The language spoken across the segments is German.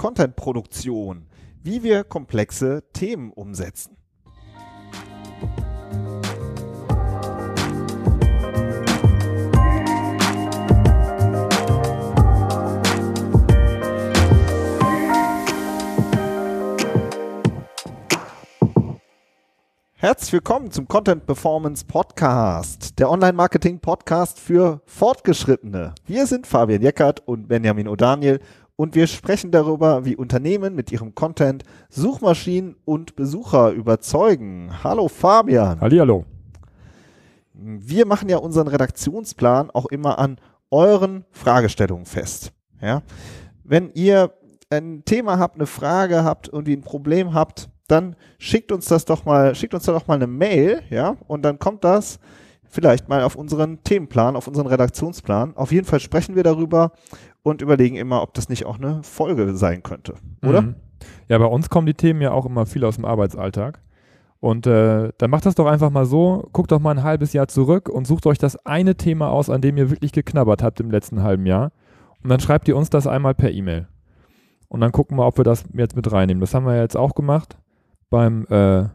Content-Produktion, wie wir komplexe Themen umsetzen. Herzlich willkommen zum Content Performance Podcast, der Online-Marketing-Podcast für Fortgeschrittene. Wir sind Fabian Jeckert und Benjamin O'Daniel und wir sprechen darüber, wie Unternehmen mit ihrem Content Suchmaschinen und Besucher überzeugen. Hallo Fabian. Hallihallo. Wir machen ja unseren Redaktionsplan auch immer an euren Fragestellungen fest. Ja? Wenn ihr ein Thema habt, eine Frage habt und ein Problem habt, dann schickt uns das doch mal, schickt uns da doch mal eine Mail, ja, und dann kommt das vielleicht mal auf unseren Themenplan, auf unseren Redaktionsplan. Auf jeden Fall sprechen wir darüber und überlegen immer, ob das nicht auch eine Folge sein könnte, oder? Mhm. Ja, bei uns kommen die Themen ja auch immer viel aus dem Arbeitsalltag. Und äh, dann macht das doch einfach mal so, guckt doch mal ein halbes Jahr zurück und sucht euch das eine Thema aus, an dem ihr wirklich geknabbert habt im letzten halben Jahr. Und dann schreibt ihr uns das einmal per E-Mail. Und dann gucken wir, ob wir das jetzt mit reinnehmen. Das haben wir jetzt auch gemacht beim, äh,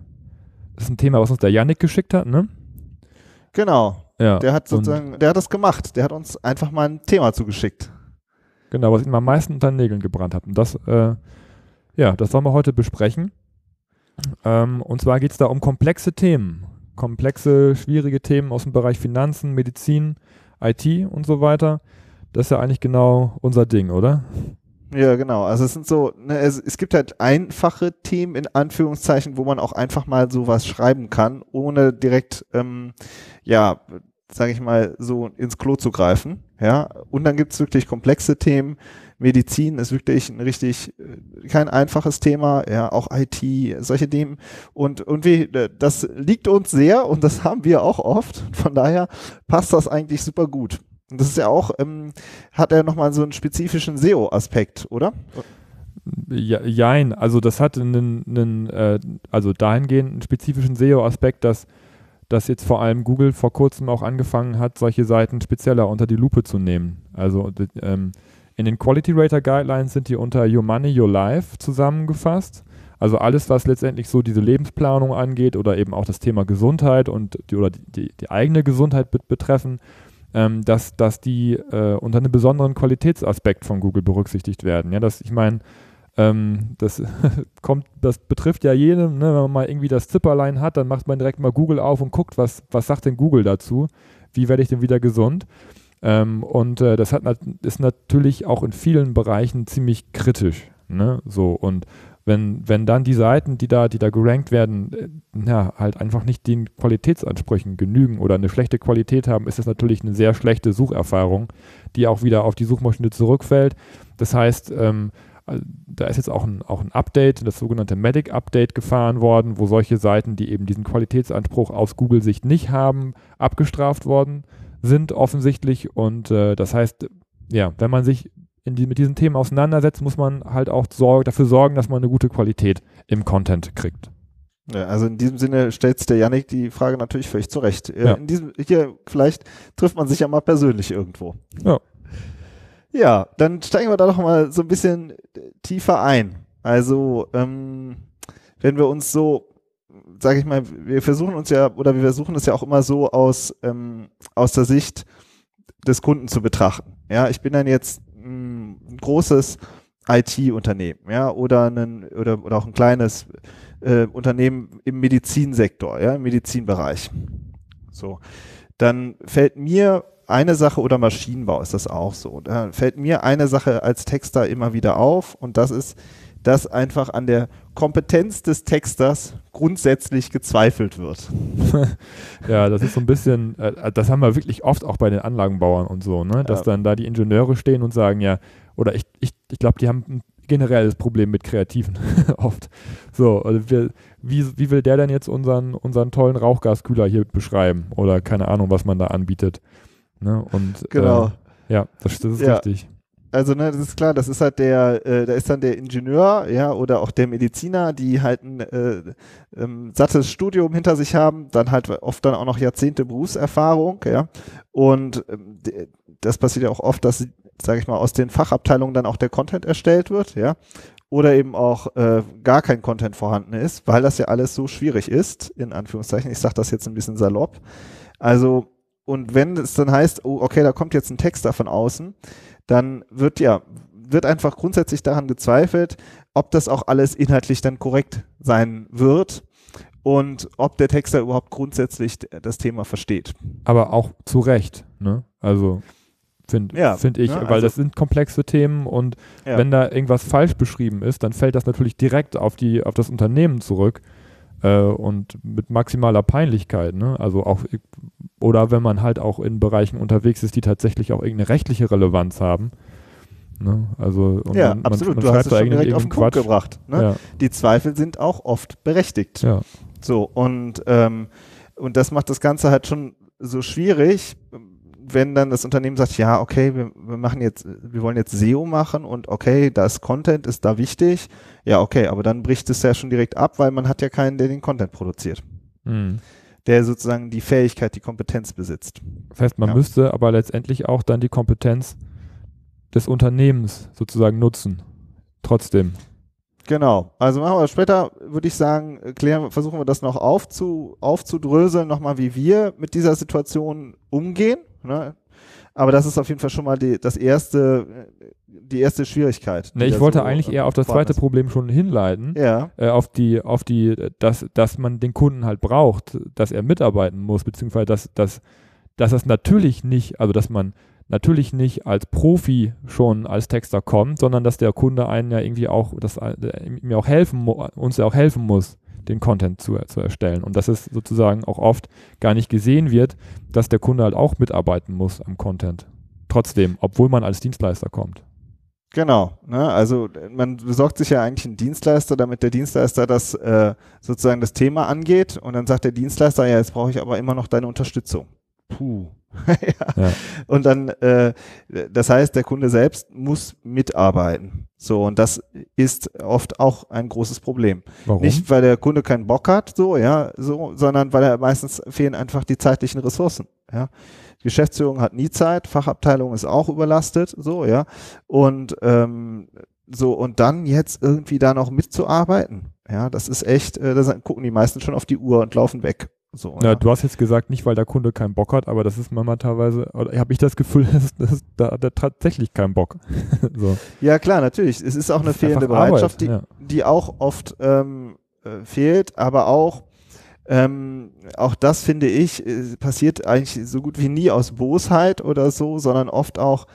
das ist ein Thema, was uns der Yannick geschickt hat, ne? Genau. Ja. Der hat sozusagen, der hat das gemacht. Der hat uns einfach mal ein Thema zugeschickt. Genau, was ihm am meisten unter den Nägeln gebrannt hat. Und das, äh, ja, das wollen wir heute besprechen. Ähm, und zwar geht es da um komplexe Themen. Komplexe, schwierige Themen aus dem Bereich Finanzen, Medizin, IT und so weiter. Das ist ja eigentlich genau unser Ding, oder? Ja, genau. Also es sind so, ne, es, es gibt halt einfache Themen in Anführungszeichen, wo man auch einfach mal sowas schreiben kann, ohne direkt, ähm, ja, sage ich mal, so ins Klo zu greifen. Ja, und dann gibt's wirklich komplexe Themen. Medizin ist wirklich ein richtig äh, kein einfaches Thema, ja, auch IT, solche Themen. Und, und wie, das liegt uns sehr und das haben wir auch oft. Von daher passt das eigentlich super gut. Und das ist ja auch, ähm, hat er nochmal so einen spezifischen SEO-Aspekt, oder? Ja, jein, also das hat einen, einen äh, also dahingehend einen spezifischen SEO-Aspekt, dass, dass jetzt vor allem Google vor kurzem auch angefangen hat, solche Seiten spezieller unter die Lupe zu nehmen. Also ähm, in den Quality Rater Guidelines sind die unter Your Money, Your Life zusammengefasst. Also alles, was letztendlich so diese Lebensplanung angeht oder eben auch das Thema Gesundheit und die, oder die, die, eigene Gesundheit bet betreffen, ähm, dass, dass die äh, unter einem besonderen Qualitätsaspekt von Google berücksichtigt werden. Ja, dass ich meine, ähm, das kommt, das betrifft ja jedem, ne, wenn man mal irgendwie das Zipperlein hat, dann macht man direkt mal Google auf und guckt, was, was sagt denn Google dazu? Wie werde ich denn wieder gesund? Ähm, und äh, das hat, ist natürlich auch in vielen Bereichen ziemlich kritisch. Ne? So, und wenn, wenn dann die Seiten, die da, die da gerankt werden, äh, ja, halt einfach nicht den Qualitätsansprüchen genügen oder eine schlechte Qualität haben, ist das natürlich eine sehr schlechte Sucherfahrung, die auch wieder auf die Suchmaschine zurückfällt. Das heißt, ähm, äh, da ist jetzt auch ein, auch ein Update, das sogenannte Medic Update gefahren worden, wo solche Seiten, die eben diesen Qualitätsanspruch aus Google-Sicht nicht haben, abgestraft worden sind offensichtlich. Und äh, das heißt, ja, wenn man sich die, mit diesen Themen auseinandersetzt, muss man halt auch sorg, dafür sorgen, dass man eine gute Qualität im Content kriegt. Ja, also in diesem Sinne stellt der Yannick die Frage natürlich völlig zurecht. Äh, ja. In diesem, hier, vielleicht trifft man sich ja mal persönlich irgendwo. Ja. Ja, dann steigen wir da doch mal so ein bisschen tiefer ein. Also, ähm, wenn wir uns so, sage ich mal, wir versuchen uns ja, oder wir versuchen es ja auch immer so aus, ähm, aus der Sicht des Kunden zu betrachten. Ja, ich bin dann jetzt ein großes IT-Unternehmen, ja, oder ein, oder, oder auch ein kleines äh, Unternehmen im Medizinsektor, ja, im Medizinbereich. So. Dann fällt mir eine Sache oder Maschinenbau ist das auch so. Da fällt mir eine Sache als Texter immer wieder auf und das ist, dass einfach an der Kompetenz des Texters grundsätzlich gezweifelt wird. ja, das ist so ein bisschen, äh, das haben wir wirklich oft auch bei den Anlagenbauern und so, ne? dass ja. dann da die Ingenieure stehen und sagen, ja, oder ich, ich, ich glaube, die haben ein generelles Problem mit Kreativen oft. So, also wir, wie, wie will der denn jetzt unseren, unseren tollen Rauchgaskühler hier beschreiben? Oder keine Ahnung, was man da anbietet. Ne? Und, genau. Äh, ja, das, das ist ja. richtig also ne, das ist klar, das ist halt der, äh, da ist dann der Ingenieur, ja, oder auch der Mediziner, die halt ein äh, ähm, sattes Studium hinter sich haben, dann halt oft dann auch noch Jahrzehnte Berufserfahrung, ja. Und ähm, das passiert ja auch oft, dass, sage ich mal, aus den Fachabteilungen dann auch der Content erstellt wird, ja. oder eben auch äh, gar kein Content vorhanden ist, weil das ja alles so schwierig ist, in Anführungszeichen. Ich sage das jetzt ein bisschen salopp. Also, und wenn es dann heißt, oh, okay, da kommt jetzt ein Text da von außen, dann wird ja, wird einfach grundsätzlich daran gezweifelt, ob das auch alles inhaltlich dann korrekt sein wird und ob der Texter überhaupt grundsätzlich das Thema versteht. Aber auch zu Recht, ne? Also finde Ja, find ich, ne, weil also- das sind komplexe Themen und Ja. wenn da irgendwas falsch beschrieben ist, dann fällt das natürlich direkt auf die, auf das Unternehmen zurück äh, und mit maximaler Peinlichkeit, ne? Also auch oder wenn man halt auch in Bereichen unterwegs ist, die tatsächlich auch irgendeine rechtliche Relevanz haben. Ne? Also und ja, man, absolut. Man du hast es schon direkt auf den Punkt Quatsch. gebracht. Ne? Ja, Die Zweifel sind auch oft berechtigt. ja. So, und, ähm, und das macht das Ganze halt schon so schwierig, wenn dann das Unternehmen sagt, ja, okay, wir, wir machen jetzt, wir wollen jetzt SEO machen und okay, das Content ist da wichtig. Ja, okay, aber dann bricht es ja schon direkt ab, weil man hat ja keinen, der den Content produziert. Hm. Der sozusagen die Fähigkeit, die Kompetenz besitzt. Das heißt, man Ja. müsste aber letztendlich auch dann die Kompetenz des Unternehmens sozusagen nutzen. Trotzdem. Genau. Also machen wir später, würde ich sagen, klären, versuchen wir das noch aufzu, aufzudröseln, nochmal, wie wir mit dieser Situation umgehen. Ne? Aber das ist auf jeden Fall schon mal die, das erste, die erste Schwierigkeit. die Ne, ich wollte so, eigentlich äh, eher auf das zweite ist. Problem schon hinleiten. Ja, Äh, auf die, auf die, dass, dass man den Kunden halt braucht, dass er mitarbeiten muss, beziehungsweise dass, dass, dass das natürlich nicht, also dass man natürlich nicht als Profi schon als Texter kommt, sondern dass der Kunde einen ja irgendwie auch, dass er mir auch helfen, uns ja auch helfen muss, den Content zu, zu erstellen. Und dass es sozusagen auch oft gar nicht gesehen wird, dass der Kunde halt auch mitarbeiten muss am Content. Trotzdem, obwohl man als Dienstleister kommt. Genau. Ne? Also man besorgt sich ja eigentlich einen Dienstleister, damit der Dienstleister das äh, sozusagen das Thema angeht und dann sagt der Dienstleister, ja, jetzt brauche ich aber immer noch deine Unterstützung. Puh. ja. Ja. Und dann, äh, das heißt, der Kunde selbst muss mitarbeiten. So, und das ist oft auch ein großes Problem. Warum? Nicht, weil der Kunde keinen Bock hat, so, ja, so, sondern weil er meistens fehlen einfach die zeitlichen Ressourcen, ja. Geschäftsführung hat nie Zeit, Fachabteilung ist auch überlastet, so, ja. Und, ähm, so, und dann jetzt irgendwie da noch mitzuarbeiten, ja, das ist echt, äh, da gucken die meisten schon auf die Uhr und laufen weg. So, Ja, du hast jetzt gesagt, nicht weil der Kunde keinen Bock hat, aber das ist manchmal teilweise, oder habe ich das Gefühl, dass, dass da hat er tatsächlich keinen Bock. so. Ja, klar, natürlich. Es ist auch eine fehlende Bereitschaft, Arbeit, die, die auch oft ähm, äh, fehlt, aber auch, ähm, auch das finde ich, äh, passiert eigentlich so gut wie nie aus Bosheit oder so, sondern oft auch,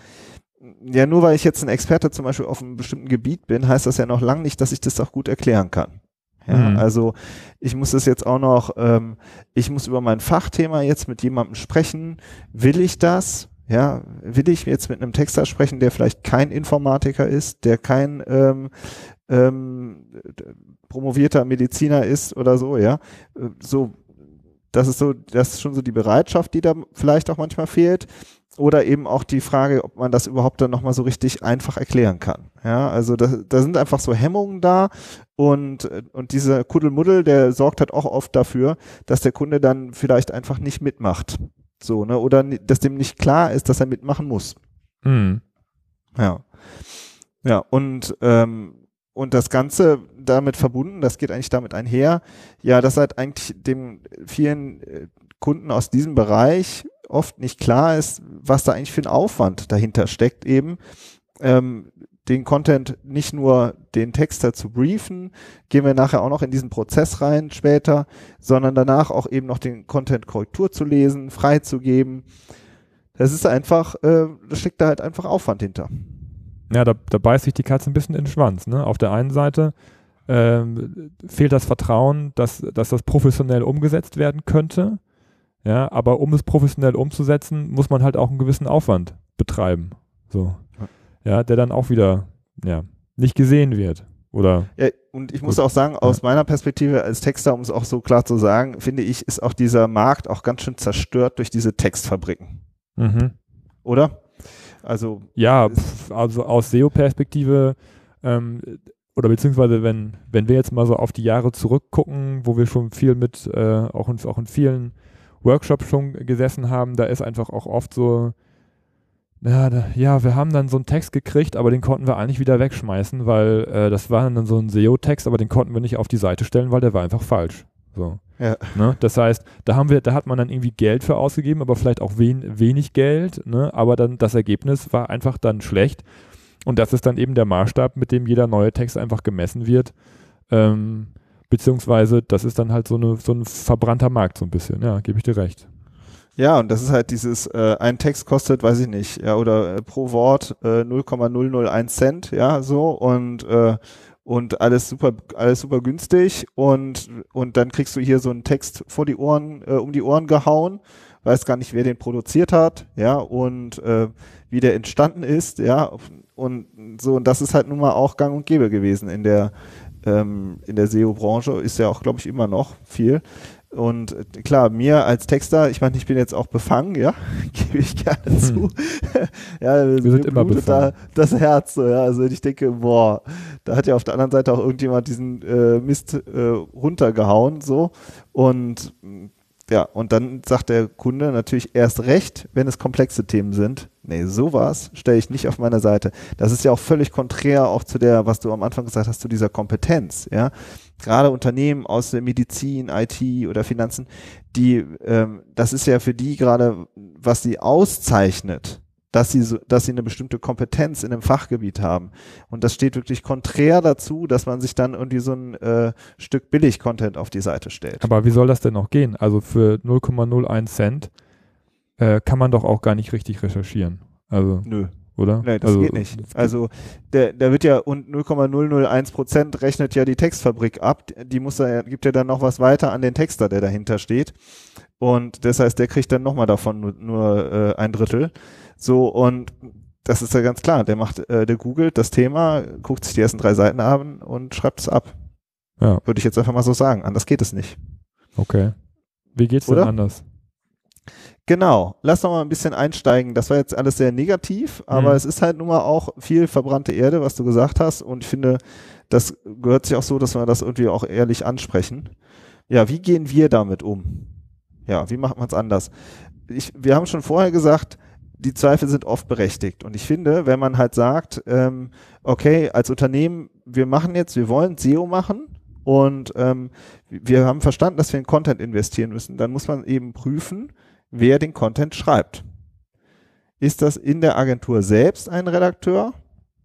ja, nur weil ich jetzt ein Experte zum Beispiel auf einem bestimmten Gebiet bin, heißt das ja noch lange nicht, dass ich das auch gut erklären kann. Ja, Mhm. also ich muss das jetzt auch noch, ähm, ich muss über mein Fachthema jetzt mit jemandem sprechen. Will ich das? Ja, will ich jetzt mit einem Texter sprechen, der vielleicht kein Informatiker ist, der kein ähm, ähm, promovierter Mediziner ist oder so, ja. Äh, So, das ist so, das ist schon so die Bereitschaft, die da vielleicht auch manchmal fehlt. Oder eben auch die Frage, ob man das überhaupt dann nochmal so richtig einfach erklären kann. Ja, also da, da sind einfach so Hemmungen da und, und dieser Kuddelmuddel, der sorgt halt auch oft dafür, dass der Kunde dann vielleicht einfach nicht mitmacht. So, ne, oder dass dem nicht klar ist, dass er mitmachen muss. Hm. Ja. Ja, und, ähm, und das Ganze damit verbunden, das geht eigentlich damit einher, ja, dass halt eigentlich dem vielen äh, Kunden aus diesem Bereich oft nicht klar ist, was da eigentlich für ein Aufwand dahinter steckt, eben ähm, den Content nicht nur den Texter zu briefen, gehen wir nachher auch noch in diesen Prozess rein später, sondern danach auch eben noch den Content Korrektur zu lesen, freizugeben. Das ist einfach, äh, da steckt da halt einfach Aufwand hinter. Ja, da, da beißt sich die Katze ein bisschen in den Schwanz. Ne? Auf der einen Seite ähm, fehlt das Vertrauen, dass, dass das professionell umgesetzt werden könnte. Ja, aber um es professionell umzusetzen, muss man halt auch einen gewissen Aufwand betreiben. So. Ja, der dann auch wieder, ja, nicht gesehen wird. Oder Ja, und ich muss Gut. auch sagen, aus meiner Perspektive als Texter, um es auch so klar zu sagen, finde ich, ist auch dieser Markt auch ganz schön zerstört durch diese Textfabriken. mhm. Oder? Also, Ja, pf, also aus SEO-Perspektive ähm, oder beziehungsweise wenn, wenn wir jetzt mal so auf die Jahre zurückgucken, wo wir schon viel mit, äh, auch, in, auch in vielen Workshops schon gesessen haben, da ist einfach auch oft so ja, da, ja, wir haben dann so einen Text gekriegt, aber den konnten wir eigentlich wieder wegschmeißen, weil äh, das war dann so ein SEO-Text, aber den konnten wir nicht auf die Seite stellen, weil der war einfach falsch. So. Ja. Ne? Das heißt, da haben wir, da hat man dann irgendwie Geld für ausgegeben, aber vielleicht auch wen, wenig Geld, ne? aber dann das Ergebnis war einfach dann schlecht. Und das ist dann eben der Maßstab, mit dem jeder neue Text einfach gemessen wird. Ähm, beziehungsweise, das ist dann halt so, eine, so ein verbrannter Markt, so ein bisschen. Ja, gebe ich dir recht. Ja, und das ist halt dieses, äh, ein Text kostet, weiß ich nicht, ja, oder äh, pro Wort äh, 0,001 Cent, ja, so und äh, und alles super, alles super günstig und und dann kriegst du hier so einen Text vor die Ohren, äh, um die Ohren gehauen, weiß gar nicht, wer den produziert hat, ja, und äh, wie der entstanden ist, ja, und so und das ist halt nun mal auch Gang und Gäbe gewesen in der ähm, in der SEO-Branche, ist ja auch, glaube ich, immer noch viel. Und äh, klar, mir als Texter, ich meine, ich bin jetzt auch befangen, ja, gebe ich gerne hm. zu. ja, wir sind immer befangen. Da das Herz, so, ja. Also ich denke, boah, da hat ja auf der anderen Seite auch irgendjemand diesen äh, Mist äh, runtergehauen, so. Und ja, und dann sagt der Kunde natürlich erst recht, wenn es komplexe Themen sind. Nee, sowas stelle ich nicht auf meiner Seite. Das ist ja auch völlig konträr auch zu der, was du am Anfang gesagt hast, zu dieser Kompetenz, ja. Gerade Unternehmen aus der Medizin, IT oder Finanzen, die, ähm, das ist ja für die gerade, was sie auszeichnet, dass sie so, dass sie eine bestimmte Kompetenz in einem Fachgebiet haben. Und das steht wirklich konträr dazu, dass man sich dann irgendwie so ein äh, Stück Billig-Content auf die Seite stellt. Aber wie soll das denn noch gehen? Also für 0,01 Cent äh, kann man doch auch gar nicht richtig recherchieren. Also Nö. Oder? Nee, das also, geht nicht. Also der, der wird ja und 0,001 Prozent rechnet ja die Textfabrik ab. Die muss er, gibt ja dann noch was weiter an den Texter, der dahinter steht. Und das heißt, der kriegt dann nochmal davon nur, nur äh, ein Drittel. So, und das ist ja ganz klar. Der macht, äh, der googelt das Thema, guckt sich die ersten drei Seiten an und schreibt es ab. Ja. Würde ich jetzt einfach mal so sagen. Anders geht es nicht. Okay. Wie geht's denn anders? Genau, lass doch mal ein bisschen einsteigen. Das war jetzt alles sehr negativ, aber mhm. es ist halt nun mal auch viel verbrannte Erde, was du gesagt hast. Und ich finde, das gehört sich auch so, dass wir das irgendwie auch ehrlich ansprechen. Ja, wie gehen wir damit um? Ja, wie macht man es anders? Ich, wir haben schon vorher gesagt, die Zweifel sind oft berechtigt. Und ich finde, wenn man halt sagt, ähm, okay, als Unternehmen, wir machen jetzt, wir wollen SEO machen und ähm, wir haben verstanden, dass wir in Content investieren müssen, dann muss man eben prüfen, wer den Content schreibt. Ist das in der Agentur selbst ein Redakteur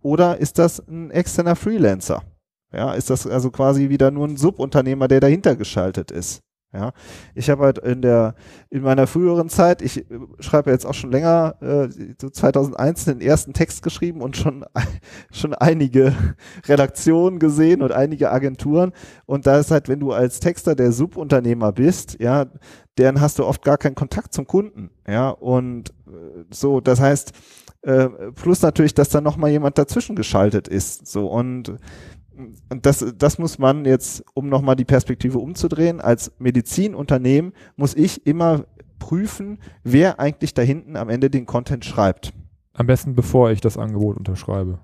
oder ist das ein externer Freelancer? Ja, ist das also quasi wieder nur ein Subunternehmer, der dahinter geschaltet ist? Ja, ich habe halt in der in meiner früheren Zeit, ich äh, schreibe jetzt auch schon länger, äh, so 2001 den ersten Text geschrieben und schon schon einige Redaktionen gesehen und einige Agenturen. Und da ist halt, wenn du als Texter der Subunternehmer bist, ja, dann hast du oft gar keinen Kontakt zum Kunden, ja. Und äh, so, das heißt äh, plus natürlich, dass da noch mal jemand dazwischen geschaltet ist, so. Und und das, das muss man jetzt, um nochmal die Perspektive umzudrehen, als Medizinunternehmen muss ich immer prüfen, wer eigentlich da hinten am Ende den Content schreibt. Am besten bevor ich das Angebot unterschreibe.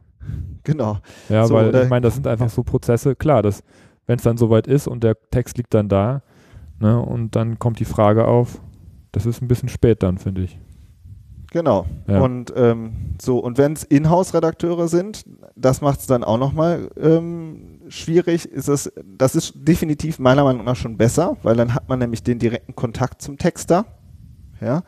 Genau. Ja, so, weil ich meine, das sind einfach so Prozesse, klar, wenn es dann soweit ist und der Text liegt dann da, ne, und dann kommt die Frage auf, das ist ein bisschen spät dann, finde ich. Genau. Ja. Und ähm, so, und wenn es Inhouse-Redakteure sind, das macht es dann auch nochmal ähm, schwierig. Ist es, das ist definitiv meiner Meinung nach schon besser, weil dann hat man nämlich den direkten Kontakt zum Texter. Ja.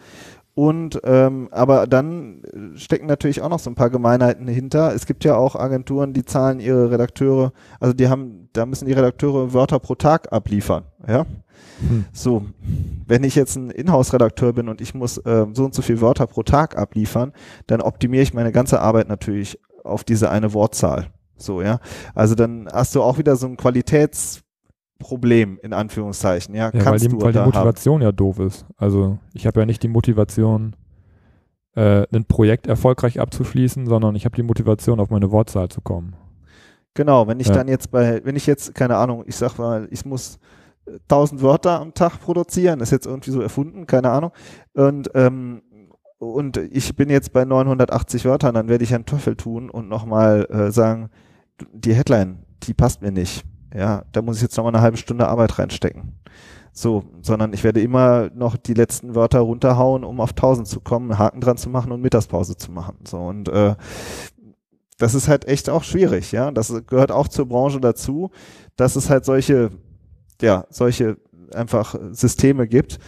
Und ähm, aber dann stecken natürlich auch noch so ein paar Gemeinheiten hinter. Es gibt ja auch Agenturen, die zahlen ihre Redakteure, also die haben, da müssen die Redakteure Wörter pro Tag abliefern. Ja. Hm. So, wenn ich jetzt ein Inhouse-Redakteur bin und ich muss äh, so und so viele Wörter pro Tag abliefern, dann optimiere ich meine ganze Arbeit natürlich auf diese eine Wortzahl. So, ja. Also dann hast du auch wieder so ein Qualitätsproblem in Anführungszeichen, ja. ja Kannst weil die, du weil die Motivation haben. ja doof ist. Also ich habe ja nicht die Motivation, äh, ein Projekt erfolgreich abzuschließen, sondern ich habe die Motivation, auf meine Wortzahl zu kommen. Genau, wenn ich ja. dann jetzt bei, wenn ich jetzt, keine Ahnung, ich sag mal, ich muss 1000 Wörter am Tag produzieren, ist jetzt irgendwie so erfunden, keine Ahnung. Und, ähm, und ich bin jetzt bei 980 Wörtern, dann werde ich einen Teufel tun und nochmal äh, sagen, die Headline, die passt mir nicht. Ja, da muss ich jetzt nochmal eine halbe Stunde Arbeit reinstecken. So, sondern ich werde immer noch die letzten Wörter runterhauen, um auf 1000 zu kommen, Haken dran zu machen und Mittagspause zu machen. So und äh, das ist halt echt auch schwierig, ja. Das gehört auch zur Branche dazu, dass es halt solche, ja, solche einfach Systeme gibt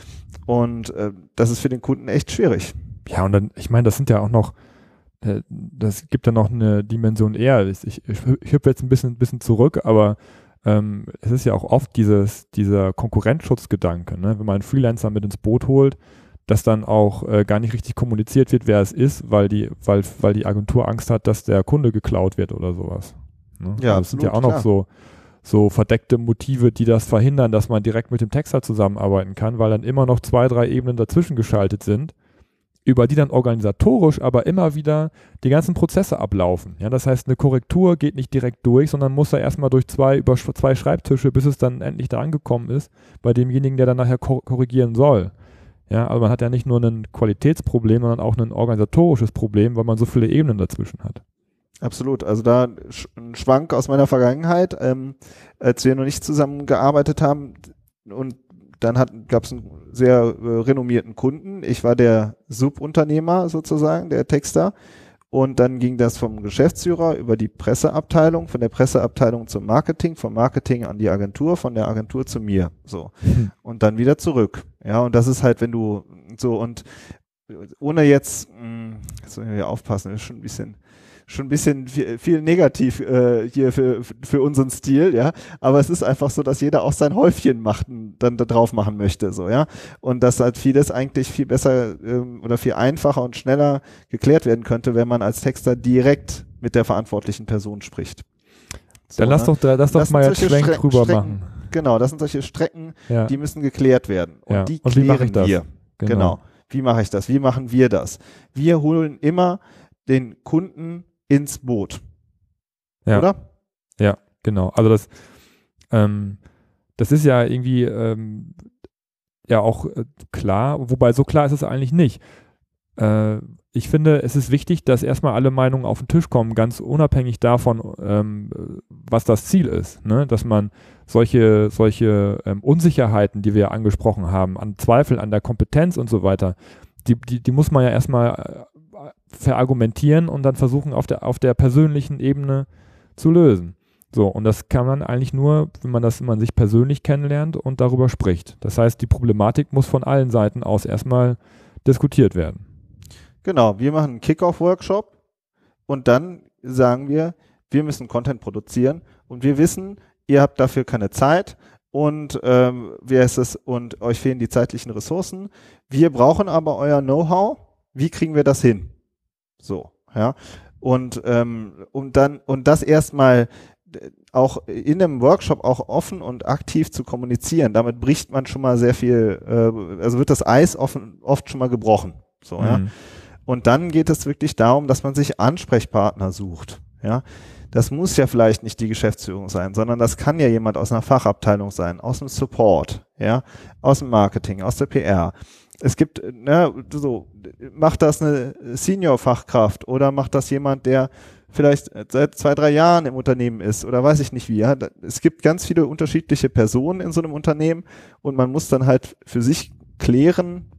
und äh, das ist für den Kunden echt schwierig. Ja, und dann, ich meine, das sind ja auch noch, äh, das gibt ja noch eine Dimension eher. Ich, ich, ich hüpfe jetzt ein bisschen, bisschen zurück, aber ähm, es ist ja auch oft dieses, dieser Konkurrenzschutzgedanke, ne? wenn man einen Freelancer mit ins Boot holt, dass dann auch äh, gar nicht richtig kommuniziert wird, wer es ist, weil die, weil, weil die Agentur Angst hat, dass der Kunde geklaut wird oder sowas. Ne? Ja, also das sind ja auch noch so, so verdeckte Motive, die das verhindern, dass man direkt mit dem Texter zusammenarbeiten kann, weil dann immer noch zwei, drei Ebenen dazwischen geschaltet sind über die dann organisatorisch aber immer wieder die ganzen Prozesse ablaufen. Ja, das heißt, eine Korrektur geht nicht direkt durch, sondern muss da erstmal durch zwei, über zwei Schreibtische, bis es dann endlich da angekommen ist, bei demjenigen, der dann nachher korrigieren soll. Ja, also man hat ja nicht nur ein Qualitätsproblem, sondern auch ein organisatorisches Problem, weil man so viele Ebenen dazwischen hat. Absolut. Also da ein Schwank aus meiner Vergangenheit, ähm, als wir noch nicht zusammengearbeitet haben und dann gab es einen sehr äh, renommierten Kunden. Ich war der Subunternehmer sozusagen, der Texter. Und dann ging das vom Geschäftsführer über die Presseabteilung, von der Presseabteilung zum Marketing, vom Marketing an die Agentur, von der Agentur zu mir. So. Hm. Und dann wieder zurück. Ja, und das ist halt, wenn du so und ohne jetzt, mh, hm, jetzt müssen wir aufpassen, das ist schon ein bisschen schon ein bisschen viel, viel negativ äh, hier für, für unseren Stil, ja. Aber es ist einfach so, dass jeder auch sein Häufchen macht, dann da drauf machen möchte, so, ja. Und dass halt vieles eigentlich viel besser ähm, oder viel einfacher und schneller geklärt werden könnte, wenn man als Texter direkt mit der verantwortlichen Person spricht. So, dann lass ne? doch, lass doch mal jetzt Schwenk Stre drüber Strecken, machen. Genau, das sind solche Strecken, ja. die müssen geklärt werden. Und ja. die und klären wir. Genau. genau. Wie mache ich das? Wie machen wir das? Wir holen immer den Kunden ins Boot. Ja. Oder? Ja, genau. Also das, ähm, das ist ja irgendwie ähm, ja auch äh, klar, wobei so klar ist es eigentlich nicht. Äh, ich finde, es ist wichtig, dass erstmal alle Meinungen auf den Tisch kommen, ganz unabhängig davon, ähm, was das Ziel ist. Ne? Dass man solche, solche ähm, Unsicherheiten, die wir angesprochen haben, an Zweifel an der Kompetenz und so weiter, die, die, die muss man ja erstmal verargumentieren und dann versuchen, auf der, auf der persönlichen Ebene zu lösen. So, und das kann man eigentlich nur, wenn man das, wenn man sich persönlich kennenlernt und darüber spricht. Das heißt, die Problematik muss von allen Seiten aus erstmal diskutiert werden. Genau, wir machen einen Kickoff-Workshop und dann sagen wir, wir müssen Content produzieren und wir wissen, ihr habt dafür keine Zeit und ähm, wie heißt es und euch fehlen die zeitlichen Ressourcen. Wir brauchen aber euer Know-how. Wie kriegen wir das hin? So, ja. Und, ähm, und dann, und das erstmal auch in einem Workshop auch offen und aktiv zu kommunizieren. Damit bricht man schon mal sehr viel, äh, also wird das Eis offen, oft schon mal gebrochen. So, mhm. ja. Und dann geht es wirklich darum, dass man sich Ansprechpartner sucht. Ja. Das muss ja vielleicht nicht die Geschäftsführung sein, sondern das kann ja jemand aus einer Fachabteilung sein, aus dem Support, ja, aus dem Marketing, aus der PR es gibt, ne, so, macht das eine Senior-Fachkraft oder macht das jemand, der vielleicht seit zwei, drei Jahren im Unternehmen ist oder weiß ich nicht wie. Ja? Es gibt ganz viele unterschiedliche Personen in so einem Unternehmen und man muss dann halt für sich klären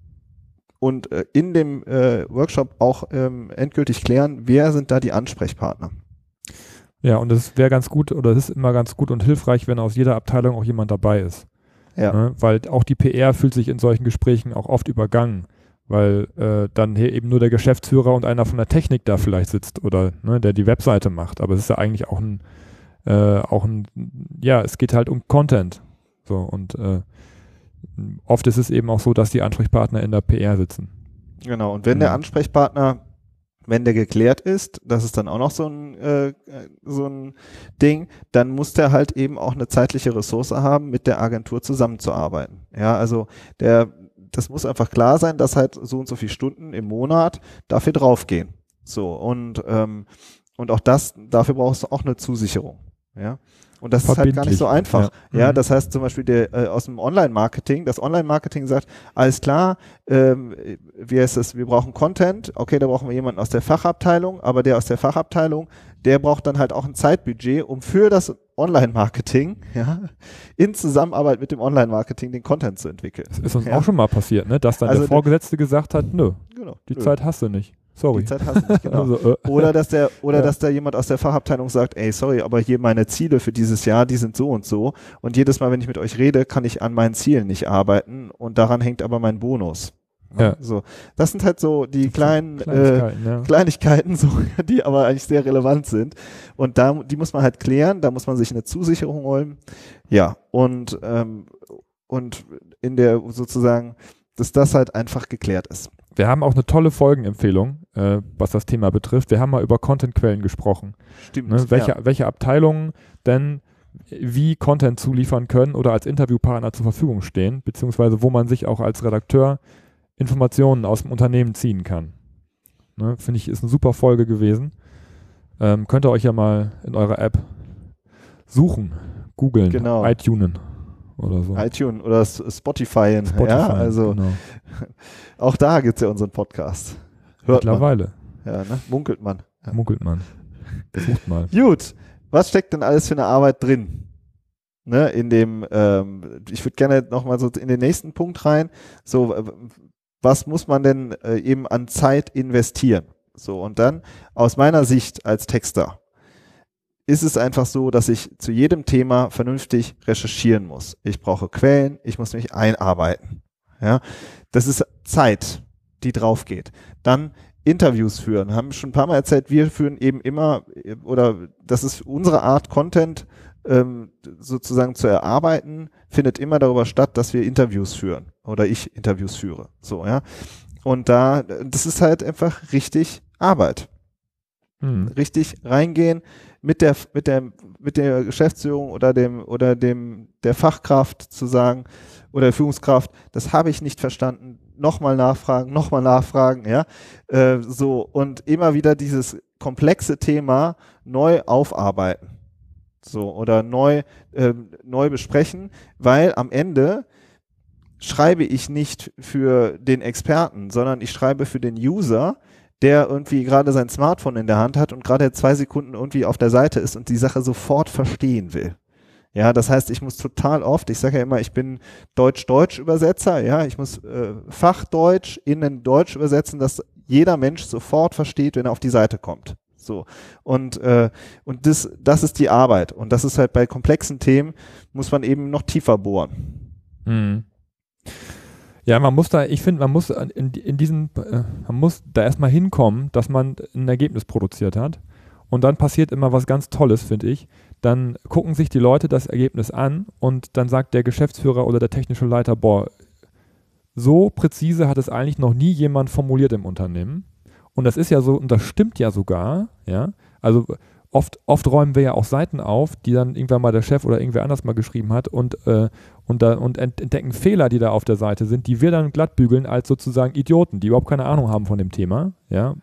und äh, in dem äh, Workshop auch ähm, endgültig klären, wer sind da die Ansprechpartner. Ja, und es wäre ganz gut oder es ist immer ganz gut und hilfreich, wenn aus jeder Abteilung auch jemand dabei ist. Ja. Ne? Weil auch die PR fühlt sich in solchen Gesprächen auch oft übergangen, weil äh, dann hier eben nur der Geschäftsführer und einer von der Technik da vielleicht sitzt oder ne, der die Webseite macht. Aber es ist ja eigentlich auch ein, äh, auch ein, ja, es geht halt um Content. So und äh, oft ist es eben auch so, dass die Ansprechpartner in der PR sitzen. Genau, und wenn mhm. der Ansprechpartner wenn der geklärt ist, das ist dann auch noch so ein, äh, so ein Ding, dann muss der halt eben auch eine zeitliche Ressource haben, mit der Agentur zusammenzuarbeiten. Ja, also der, das muss einfach klar sein, dass halt so und so viele Stunden im Monat dafür draufgehen. So, und, ähm, und auch das, dafür brauchst du auch eine Zusicherung. Ja. Und das ist halt gar nicht so einfach. Ja, ja mhm. das heißt zum Beispiel der, äh, aus dem Online-Marketing, das Online-Marketing sagt, alles klar, ähm, wie heißt es, wir brauchen Content, okay, da brauchen wir jemanden aus der Fachabteilung, aber der aus der Fachabteilung, der braucht dann halt auch ein Zeitbudget, um für das Online-Marketing, ja, in Zusammenarbeit mit dem Online-Marketing den Content zu entwickeln. Das ist uns Ja. auch schon mal passiert, ne? dass dann Also der Vorgesetzte gesagt hat, nö, Genau. die Nö, Zeit hast du nicht. Sorry. die Zeit hast du nicht, genau. Also, äh, Oder dass der, oder Ja. dass da jemand aus der Fachabteilung sagt, ey, sorry, aber hier meine Ziele für dieses Jahr, die sind so und so. Und jedes Mal, wenn ich mit euch rede, kann ich an meinen Zielen nicht arbeiten und daran hängt aber mein Bonus. Ja. So. Das sind halt so die kleinen, äh, Kleinigkeiten, ja. Kleinigkeiten, so, die aber eigentlich sehr relevant sind. Und da, die muss man halt klären, da muss man sich eine Zusicherung holen. Ja, und, ähm, und in der sozusagen, dass das halt einfach geklärt ist. Wir haben auch eine tolle Folgenempfehlung, äh, was das Thema betrifft. Wir haben mal über Contentquellen gesprochen. Stimmt. Ne? Welche, ja. welche Abteilungen denn wie Content zuliefern können oder als Interviewpartner zur Verfügung stehen, beziehungsweise wo man sich auch als Redakteur Informationen aus dem Unternehmen ziehen kann. Ne? Finde ich, ist eine super Folge gewesen. Ähm, könnt ihr euch ja mal in eurer App suchen, googeln, Genau. iTunen oder so. iTunes oder Spotify. Spotify, ja, also genau. auch da gibt's ja unseren Podcast. Hört man. Mittlerweile Ja, ne? Munkelt man. Ja. munkelt man. Sucht mal. Gut, was steckt denn alles für eine Arbeit drin? Ne, in dem, ähm, ich würde gerne nochmal so in den nächsten Punkt rein. So, was muss man denn äh, eben an Zeit investieren? So, und dann aus meiner Sicht als Texter ist es einfach so, dass ich zu jedem Thema vernünftig recherchieren muss. Ich brauche Quellen, ich muss mich einarbeiten. Ja, das ist Zeit, die drauf geht. Dann Interviews führen, haben schon ein paar Mal erzählt, wir führen eben immer, oder das ist unsere Art, Content ähm, sozusagen zu erarbeiten, findet immer darüber statt, dass wir Interviews führen oder ich Interviews führe. So, ja. Und da, das ist halt einfach richtig Arbeit. Hm. Richtig reingehen mit der, mit der, mit der Geschäftsführung oder dem, oder dem, der Fachkraft zu sagen, oder der Führungskraft, das habe ich nicht verstanden, nochmal nachfragen, nochmal nachfragen, ja, äh, so, und immer wieder dieses komplexe Thema neu aufarbeiten. So, oder neu, ähm, neu besprechen, weil am Ende schreibe ich nicht für den Experten, sondern ich schreibe für den User, der irgendwie gerade sein Smartphone in der Hand hat und gerade zwei Sekunden irgendwie auf der Seite ist und die Sache sofort verstehen will. Ja, das heißt, ich muss total oft, ich sage ja immer, ich bin Deutsch-Deutsch-Übersetzer, ja, ich muss äh, Fachdeutsch in ein Deutsch übersetzen, dass jeder Mensch sofort versteht, wenn er auf die Seite kommt. So. Und, äh, und das, das ist die Arbeit. Und das ist halt bei komplexen Themen, muss man eben noch tiefer bohren. Mhm. Ja, man muss da, ich finde, man muss in, in diesen, äh, man muss da erstmal hinkommen, dass man ein Ergebnis produziert hat. Und dann passiert immer was ganz Tolles, finde ich. Dann gucken sich die Leute das Ergebnis an und dann sagt der Geschäftsführer oder der technische Leiter, boah, so präzise hat es eigentlich noch nie jemand formuliert im Unternehmen. Und das ist ja so, und das stimmt ja sogar, ja. Also oft, oft räumen wir ja auch Seiten auf, die dann irgendwann mal der Chef oder irgendwer anders mal geschrieben hat und, äh, und, da, und ent- entdecken Fehler, die da auf der Seite sind, die wir dann glatt bügeln als sozusagen Idioten, die überhaupt keine Ahnung haben von dem Thema, ja.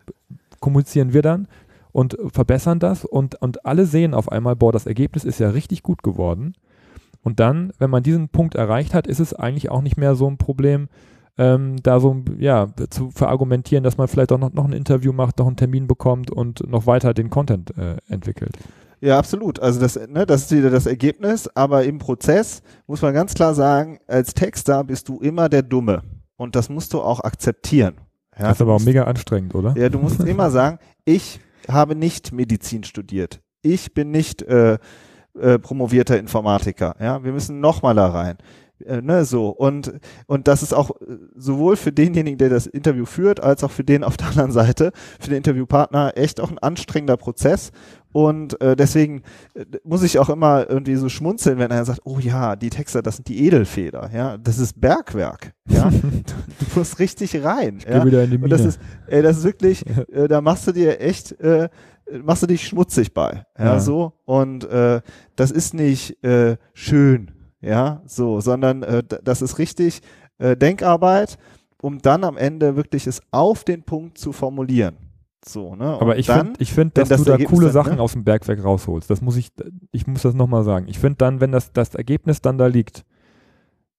Kommunizieren wir dann und verbessern das und, und alle sehen auf einmal, boah, das Ergebnis ist ja richtig gut geworden. Und dann, wenn man diesen Punkt erreicht hat, ist es eigentlich auch nicht mehr so ein Problem, ähm, da so ja, zu verargumentieren, dass man vielleicht auch noch, noch ein Interview macht, noch einen Termin bekommt und noch weiter den Content äh, entwickelt. Ja, absolut. Also das, ne, das ist wieder das Ergebnis, aber im Prozess muss man ganz klar sagen, als Texter bist du immer der Dumme. Und das musst du auch akzeptieren. Ja, das ist aber auch mega anstrengend, oder? Ja, du musst immer sagen, ich habe nicht Medizin studiert. Ich bin nicht äh, äh, promovierter Informatiker. Ja, wir müssen nochmal da rein. Äh, ne, so. Und, und das ist auch äh, sowohl für denjenigen, der das Interview führt, als auch für den auf der anderen Seite, für den Interviewpartner echt auch ein anstrengender Prozess. Und äh, deswegen äh, muss ich auch immer irgendwie so schmunzeln, wenn einer sagt, oh ja, die Texter, das sind die Edelfeder, ja, das ist Bergwerk, ja, du, musst richtig rein, Geh ja, wieder in die und das Mine. ist, ey, das ist wirklich, äh, da machst du dir echt, äh, machst du dich schmutzig bei, ja, Ja. so. Und äh, das ist nicht äh, schön, ja, so, sondern äh, das ist richtig äh, Denkarbeit, um dann am Ende wirklich es auf den Punkt zu formulieren. So, ne? aber Und ich dann, finde, ich find, dass das du da Ergebnis coole dann, Sachen ne? aus dem Bergwerk rausholst. Das muss ich, ich muss das nochmal sagen. Ich finde dann, wenn das, das Ergebnis dann da liegt,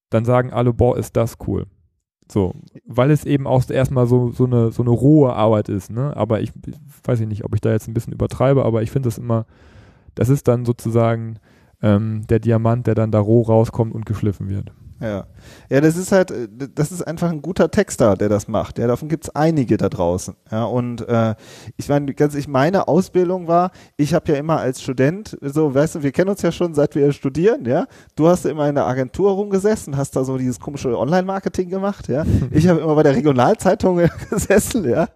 dann sagen alle, boah, ist das cool. So, weil es eben auch erstmal so, so, eine, so eine rohe Arbeit ist, ne? Aber ich, ich weiß ich nicht, ob ich da jetzt ein bisschen übertreibe, aber ich finde das immer, das ist dann sozusagen ähm, der Diamant, der dann da roh rauskommt und geschliffen wird. Ja. Ja, das ist halt, äh, das ist einfach ein guter Texter, der das macht. Ja, davon gibt's einige da draußen. Ja, und äh, ich meine, ganz ich, meine Ausbildung war, ich habe ja immer als Student, so, weißt du, wir kennen uns ja schon, seit wir studieren, ja. Du hast immer in der Agentur rumgesessen, hast da so dieses komische Online-Marketing gemacht, ja. Ich habe immer bei der Regionalzeitung gesessen, ja.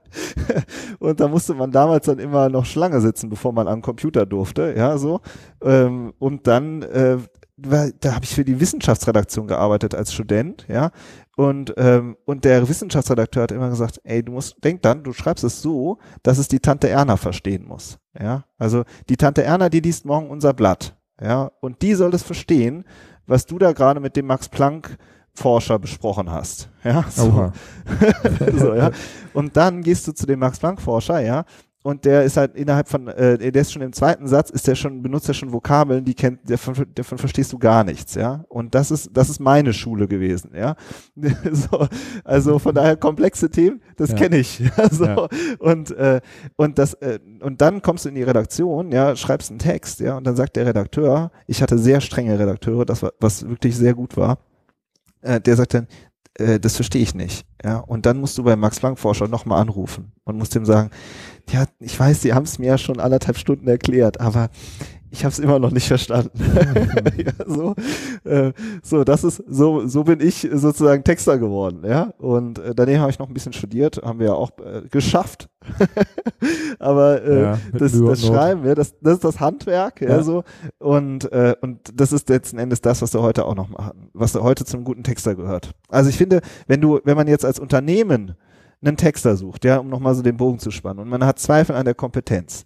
Und da musste man damals dann immer noch Schlange sitzen, bevor man am Computer durfte, ja, so. Ähm, und dann äh, da habe ich für die Wissenschaftsredaktion gearbeitet als Student, ja. Und, ähm, und der Wissenschaftsredakteur hat immer gesagt, ey, du musst, denk dann, du schreibst es so, dass es die Tante Erna verstehen muss. Ja. Also die Tante Erna, die liest morgen unser Blatt. Ja. Und die soll es verstehen, was du da gerade mit dem Max Planck Forscher besprochen hast. Ja, so. so, ja. Und dann gehst du zu dem Max Planck Forscher, ja, und der ist halt innerhalb von, äh, der ist schon im zweiten Satz, ist der schon, benutzt er schon Vokabeln, die kennt, davon, davon verstehst du gar nichts, ja. Und das ist, das ist meine Schule gewesen, ja. so, also von daher komplexe Themen, das ja. kenne ich. so, ja. Und, äh, und das, äh, und dann kommst du in die Redaktion, ja, schreibst einen Text, ja, und dann sagt der Redakteur, ich hatte sehr strenge Redakteure, das war, was wirklich sehr gut war, äh, der sagt dann, äh, das verstehe ich nicht. Ja, und dann musst du bei Max Planck Forscher nochmal anrufen und musst ihm sagen, ja, ich weiß, sie haben es mir ja schon anderthalb Stunden erklärt, aber ich habe es immer noch nicht verstanden. ja, so, äh, so, das ist so, so bin ich sozusagen Texter geworden, ja. Und äh, daneben habe ich noch ein bisschen studiert, haben wir ja auch äh, geschafft. Aber äh, ja, das, das Schreiben, ja, das, das ist das Handwerk, ja, ja so. Und äh, und das ist letzten Endes das, was du heute auch noch machen, was du heute zum guten Texter gehört. Also ich finde, wenn du, wenn man jetzt als Unternehmen einen Texter sucht, ja, um nochmal so den Bogen zu spannen und man hat Zweifel an der Kompetenz.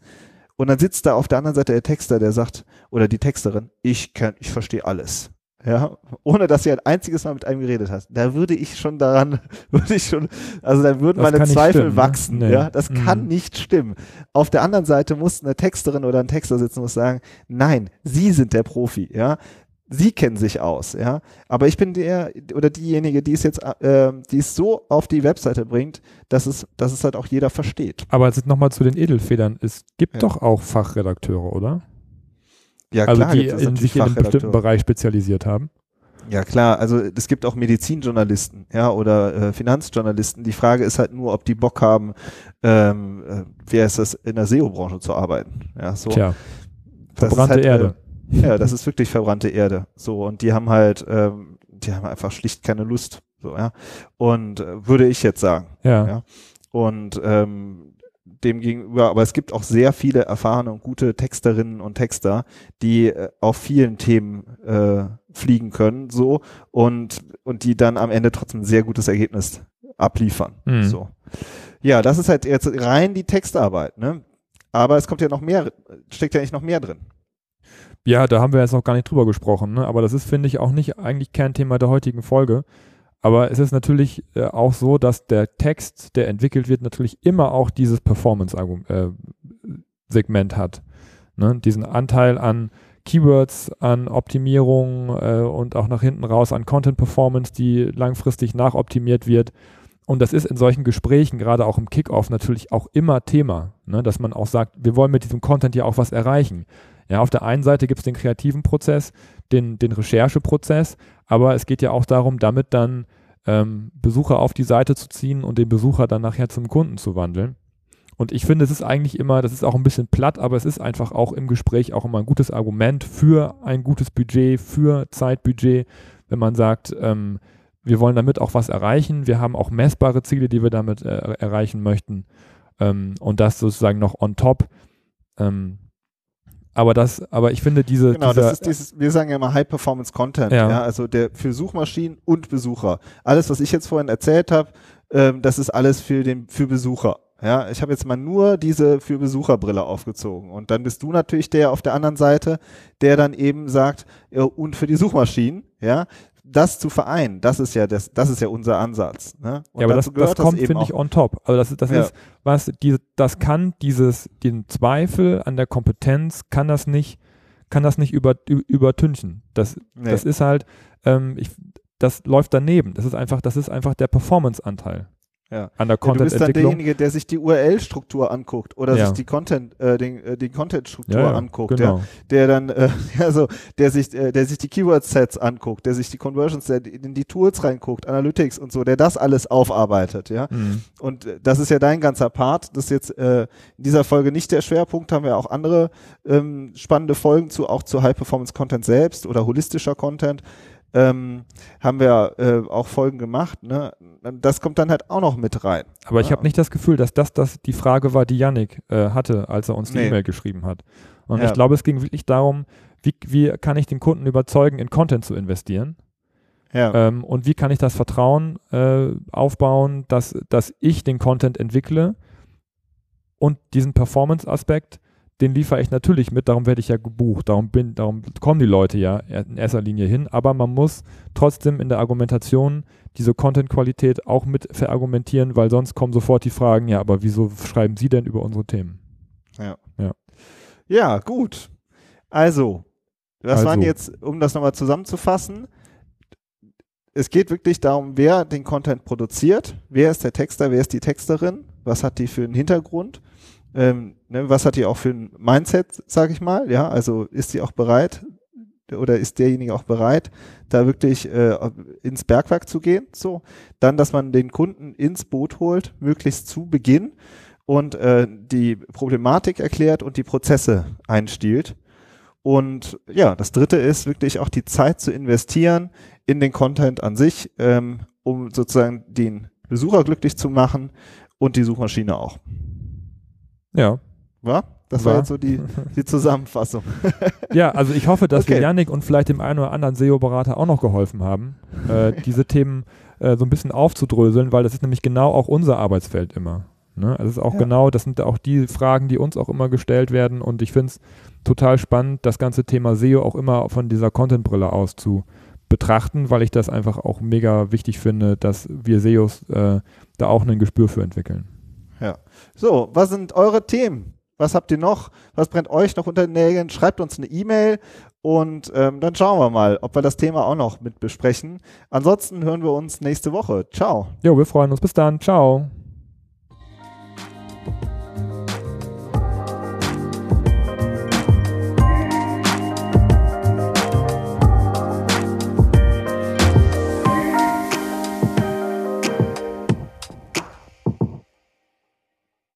Und dann sitzt da auf der anderen Seite der Texter, der sagt, oder die Texterin, ich kann, ich verstehe alles. Ja, ohne dass sie ein einziges Mal mit einem geredet hat. Da würde ich schon daran, würde ich schon, also da würden das meine Zweifel stimmen, ne? wachsen. Ne? Ja, das mhm. kann nicht stimmen. Auf der anderen Seite muss eine Texterin oder ein Texter sitzen und sagen, nein, sie sind der Profi. Ja, sie kennen sich aus, ja. Aber ich bin der oder diejenige, die es jetzt, äh, die es so auf die Webseite bringt, dass es, dass es halt auch jeder versteht. Aber jetzt nochmal zu den Edelfedern. Es gibt ja. doch auch Fachredakteure, oder? Ja, also klar. Die in sich in einem bestimmten Bereich spezialisiert haben. Ja klar, also es gibt auch Medizinjournalisten, ja, oder äh, Finanzjournalisten. Die Frage ist halt nur, ob die Bock haben, ähm, äh, wer ist das, in der SEO-Branche zu arbeiten. Ja, so. Tja, verbrannte halt, Erde. Ja, das ist wirklich verbrannte Erde. So, und die haben halt, ähm, die haben einfach schlicht keine Lust. So, ja. Und äh, würde ich jetzt sagen. Ja. ja. Und ähm, dem gegenüber, aber es gibt auch sehr viele erfahrene und gute Texterinnen und Texter, die äh, auf vielen Themen äh, fliegen können, so und und die dann am Ende trotzdem ein sehr gutes Ergebnis abliefern. Mhm. So. Ja, das ist halt jetzt rein die Textarbeit, ne? Aber es kommt ja noch mehr, steckt ja nicht noch mehr drin. Ja, da haben wir jetzt noch gar nicht drüber gesprochen, ne? aber das ist, finde ich, auch nicht eigentlich Kernthema der heutigen Folge. Aber es ist natürlich äh, auch so, dass der Text, der entwickelt wird, natürlich immer auch dieses Performance-Segment äh, hat. Ne? Diesen Anteil an Keywords, an Optimierung äh, und auch nach hinten raus an Content Performance, die langfristig nachoptimiert wird. Und das ist in solchen Gesprächen, gerade auch im Kickoff, natürlich auch immer Thema, ne? dass man auch sagt, wir wollen mit diesem Content ja auch was erreichen. Ja, auf der einen Seite gibt es den kreativen Prozess, den, den Rechercheprozess, aber es geht ja auch darum, damit dann ähm, Besucher auf die Seite zu ziehen und den Besucher dann nachher zum Kunden zu wandeln. Und ich finde, es ist eigentlich immer, das ist auch ein bisschen platt, aber es ist einfach auch im Gespräch auch immer ein gutes Argument für ein gutes Budget, für Zeitbudget, wenn man sagt, ähm, wir wollen damit auch was erreichen, wir haben auch messbare Ziele, die wir damit äh, erreichen möchten ähm, und das sozusagen noch on top. Ähm, aber das, aber ich finde diese. Genau, dieser, das ist dieses, wir sagen ja immer High Performance Content, ja. ja. also der für Suchmaschinen und Besucher. Alles, was ich jetzt vorhin erzählt habe, ähm, das ist alles für den, für Besucher. Ja, ich habe jetzt mal nur diese für Besucherbrille aufgezogen. Und dann bist du natürlich der auf der anderen Seite, der dann eben sagt, ja, und für die Suchmaschinen, ja, das zu vereinen, das ist ja das, das ist ja unser Ansatz. Ne? ja, aber das, das kommt, finde ich, on top. Also das, das ja. ist, was, die, das kann dieses, den Zweifel an der Kompetenz, kann das nicht, kann das nicht über, übertünchen. Das, nee. das ist halt, ähm, ich, das läuft daneben. Das ist einfach, das ist einfach der Performance-Anteil. Ja. an der Ja, du bist dann derjenige, der sich die URL-Struktur anguckt oder Ja. sich die Content, äh, den, äh, die Content-Struktur ja, anguckt, genau. ja, der dann, äh, also der sich, äh, der sich die Keyword-Sets anguckt, der sich die Conversions, der in die Tools reinguckt, Analytics und so, der das alles aufarbeitet, ja. Mhm. Und äh, das ist ja dein ganzer Part. Das ist jetzt äh, in dieser Folge nicht der Schwerpunkt, haben wir auch andere ähm, spannende Folgen zu, auch zu High-Performance-Content selbst oder holistischer Content. Ähm, haben wir äh, auch Folgen gemacht. Ne? Das kommt dann halt auch noch mit rein. Aber ich Ja. habe nicht das Gefühl, dass das, das die Frage war, die Yannick äh, hatte, als er uns die Nee. E-Mail geschrieben hat. Und Ja. ich glaube, es ging wirklich darum, wie, wie kann ich den Kunden überzeugen, in Content zu investieren? Ja, Ähm, und wie kann ich das Vertrauen äh, aufbauen, dass, dass ich den Content entwickle und diesen Performance-Aspekt, den liefere ich natürlich mit, darum werde ich ja gebucht, darum, bin, darum kommen die Leute ja in erster Linie hin, aber man muss trotzdem in der Argumentation diese Content-Qualität auch mit verargumentieren, weil sonst kommen sofort die Fragen, ja, aber wieso schreiben Sie denn über unsere Themen? ja, gut. Also, das Also. waren jetzt, um das nochmal zusammenzufassen, es geht wirklich darum, wer den Content produziert, wer ist der Texter, wer ist die Texterin, was hat die für einen Hintergrund, ähm, ne, was hat die auch für ein Mindset, sag ich mal, ja, also ist sie auch bereit oder ist derjenige auch bereit, da wirklich äh, ins Bergwerk zu gehen, so, dann, dass man den Kunden ins Boot holt, möglichst zu Beginn und äh, die Problematik erklärt und die Prozesse einstiehlt. Und ja, das dritte ist wirklich auch die Zeit zu investieren in den Content an sich, ähm, um sozusagen den Besucher glücklich zu machen und die Suchmaschine auch. Ja. War? Das war War. jetzt so die, die Zusammenfassung. Ja, also ich hoffe, dass wir Okay. Yannick und vielleicht dem einen oder anderen SEO-Berater auch noch geholfen haben, äh, diese Themen äh, so ein bisschen aufzudröseln, weil das ist nämlich genau auch unser Arbeitsfeld immer. Ne? Also es ist auch Ja. genau, das sind auch die Fragen, die uns auch immer gestellt werden und ich finde es total spannend, das ganze Thema SEO auch immer von dieser Content-Brille aus zu betrachten, weil ich das einfach auch mega wichtig finde, dass wir SEOs äh, da auch ein Gespür für entwickeln. So, was sind eure Themen? Was habt ihr noch? Was brennt euch noch unter den Nägeln? Schreibt uns eine E-Mail und ähm, dann schauen wir mal, ob wir das Thema auch noch mit besprechen. Ansonsten hören wir uns nächste Woche. Ciao. Jo, wir freuen uns. Bis dann. Ciao.